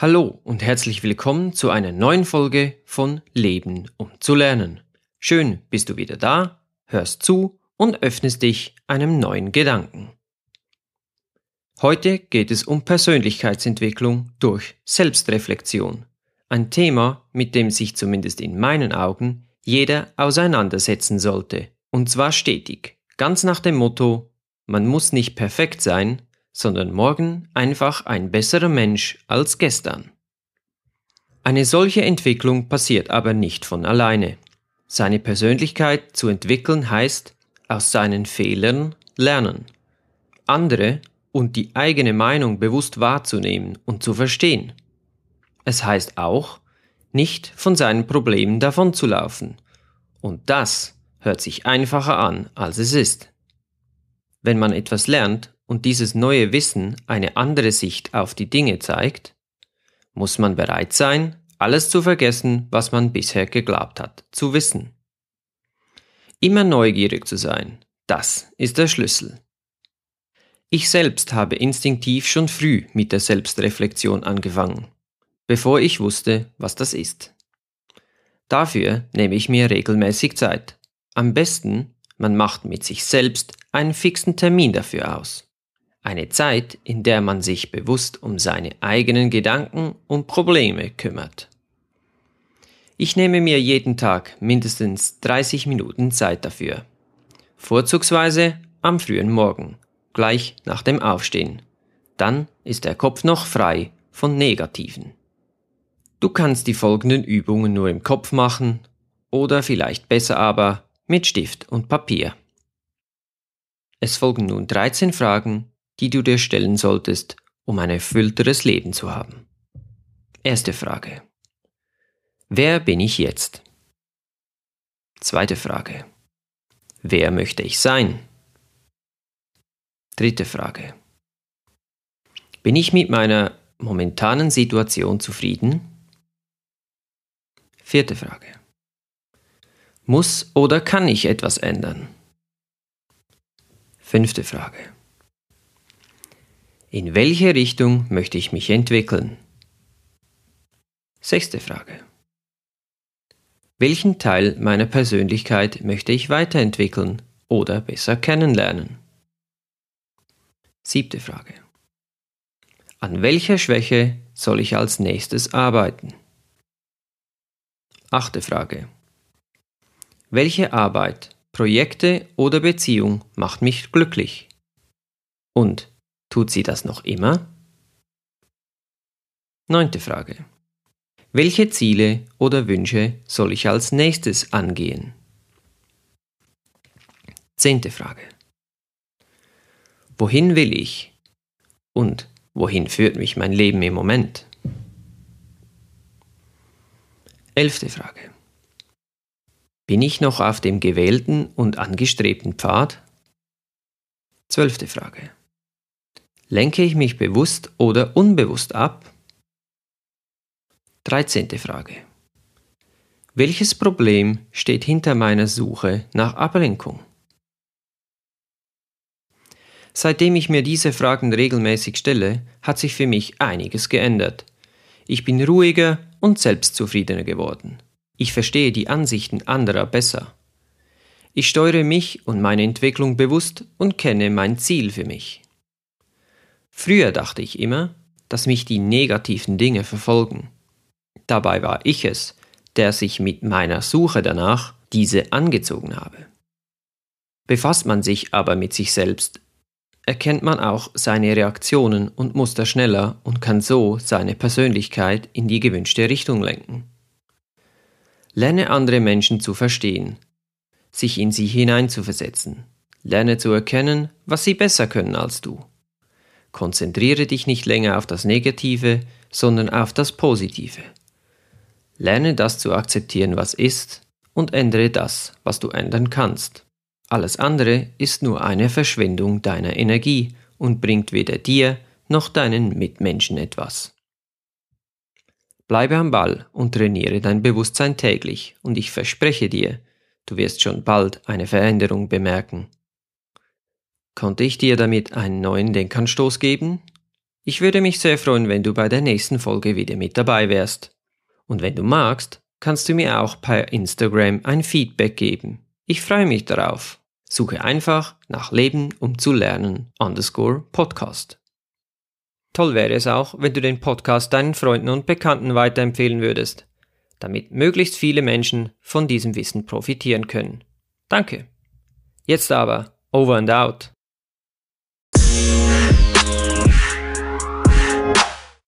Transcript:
Hallo und herzlich willkommen zu einer neuen Folge von Leben um zu lernen. Schön bist du wieder da, hörst zu und öffnest dich einem neuen Gedanken. Heute geht es um Persönlichkeitsentwicklung durch Selbstreflexion. Ein Thema, mit dem sich zumindest in meinen Augen jeder auseinandersetzen sollte. Und zwar stetig. Ganz nach dem Motto, man muss nicht perfekt sein, sondern morgen einfach ein besserer Mensch als gestern. Eine solche Entwicklung passiert aber nicht von alleine. Seine Persönlichkeit zu entwickeln heißt, aus seinen Fehlern lernen, andere und die eigene Meinung bewusst wahrzunehmen und zu verstehen. Es heißt auch, nicht von seinen Problemen davonzulaufen. Und das hört sich einfacher an, als es ist. Wenn man etwas lernt und dieses neue Wissen eine andere Sicht auf die Dinge zeigt, muss man bereit sein, alles zu vergessen, was man bisher geglaubt hat, zu wissen. Immer neugierig zu sein, das ist der Schlüssel. Ich selbst habe instinktiv schon früh mit der Selbstreflexion angefangen, bevor ich wusste, was das ist. Dafür nehme ich mir regelmäßig Zeit. Am besten, man macht mit sich selbst einen fixen Termin dafür aus. Eine Zeit, in der man sich bewusst um seine eigenen Gedanken und Probleme kümmert. Ich nehme mir jeden Tag mindestens 30 Minuten Zeit dafür. Vorzugsweise am frühen Morgen, gleich nach dem Aufstehen. Dann ist der Kopf noch frei von Negativen. Du kannst die folgenden Übungen nur im Kopf machen oder vielleicht besser aber mit Stift und Papier. Es folgen nun 13 Fragen, die du dir stellen solltest, um ein erfüllteres Leben zu haben. Erste Frage. Wer bin ich jetzt? Zweite Frage. Wer möchte ich sein? Dritte Frage. Bin ich mit meiner momentanen Situation zufrieden? Vierte Frage. Muss oder kann ich etwas ändern? Fünfte Frage. In welche Richtung möchte ich mich entwickeln? Sechste Frage. Welchen Teil meiner Persönlichkeit möchte ich weiterentwickeln oder besser kennenlernen? Siebte Frage. An welcher Schwäche soll ich als nächstes arbeiten? Achte Frage. Welche Arbeit, Projekte oder Beziehung macht mich glücklich? Und Tut sie das noch immer? Neunte Frage. Welche Ziele oder Wünsche soll ich als nächstes angehen? Zehnte Frage. Wohin will ich? Und wohin führt mich mein Leben im Moment? Elfte Frage. Bin ich noch auf dem gewählten und angestrebten Pfad? Zwölfte Frage. Lenke ich mich bewusst oder unbewusst ab? 13. Frage. Welches Problem steht hinter meiner Suche nach Ablenkung? Seitdem ich mir diese Fragen regelmäßig stelle, hat sich für mich einiges geändert. Ich bin ruhiger und selbstzufriedener geworden. Ich verstehe die Ansichten anderer besser. Ich steuere mich und meine Entwicklung bewusst und kenne mein Ziel für mich. Früher dachte ich immer, dass mich die negativen Dinge verfolgen. Dabei war ich es, der sich mit meiner Suche danach diese angezogen habe. Befasst man sich aber mit sich selbst, erkennt man auch seine Reaktionen und Muster schneller und kann so seine Persönlichkeit in die gewünschte Richtung lenken. Lerne andere Menschen zu verstehen, sich in sie hineinzuversetzen, lerne zu erkennen, was sie besser können als du. Konzentriere dich nicht länger auf das Negative, sondern auf das Positive. Lerne das zu akzeptieren, was ist, und ändere das, was du ändern kannst. Alles andere ist nur eine Verschwendung deiner Energie und bringt weder dir noch deinen Mitmenschen etwas. Bleibe am Ball und trainiere dein Bewusstsein täglich, und ich verspreche dir, du wirst schon bald eine Veränderung bemerken. Konnte ich dir damit einen neuen Denkanstoß geben? Ich würde mich sehr freuen, wenn du bei der nächsten Folge wieder mit dabei wärst. Und wenn du magst, kannst du mir auch per Instagram ein Feedback geben. Ich freue mich darauf. Suche einfach nach Leben um zu lernen underscore Podcast. Toll wäre es auch, wenn du den Podcast deinen Freunden und Bekannten weiterempfehlen würdest, damit möglichst viele Menschen von diesem Wissen profitieren können. Danke. Jetzt aber, over and out. Yeah.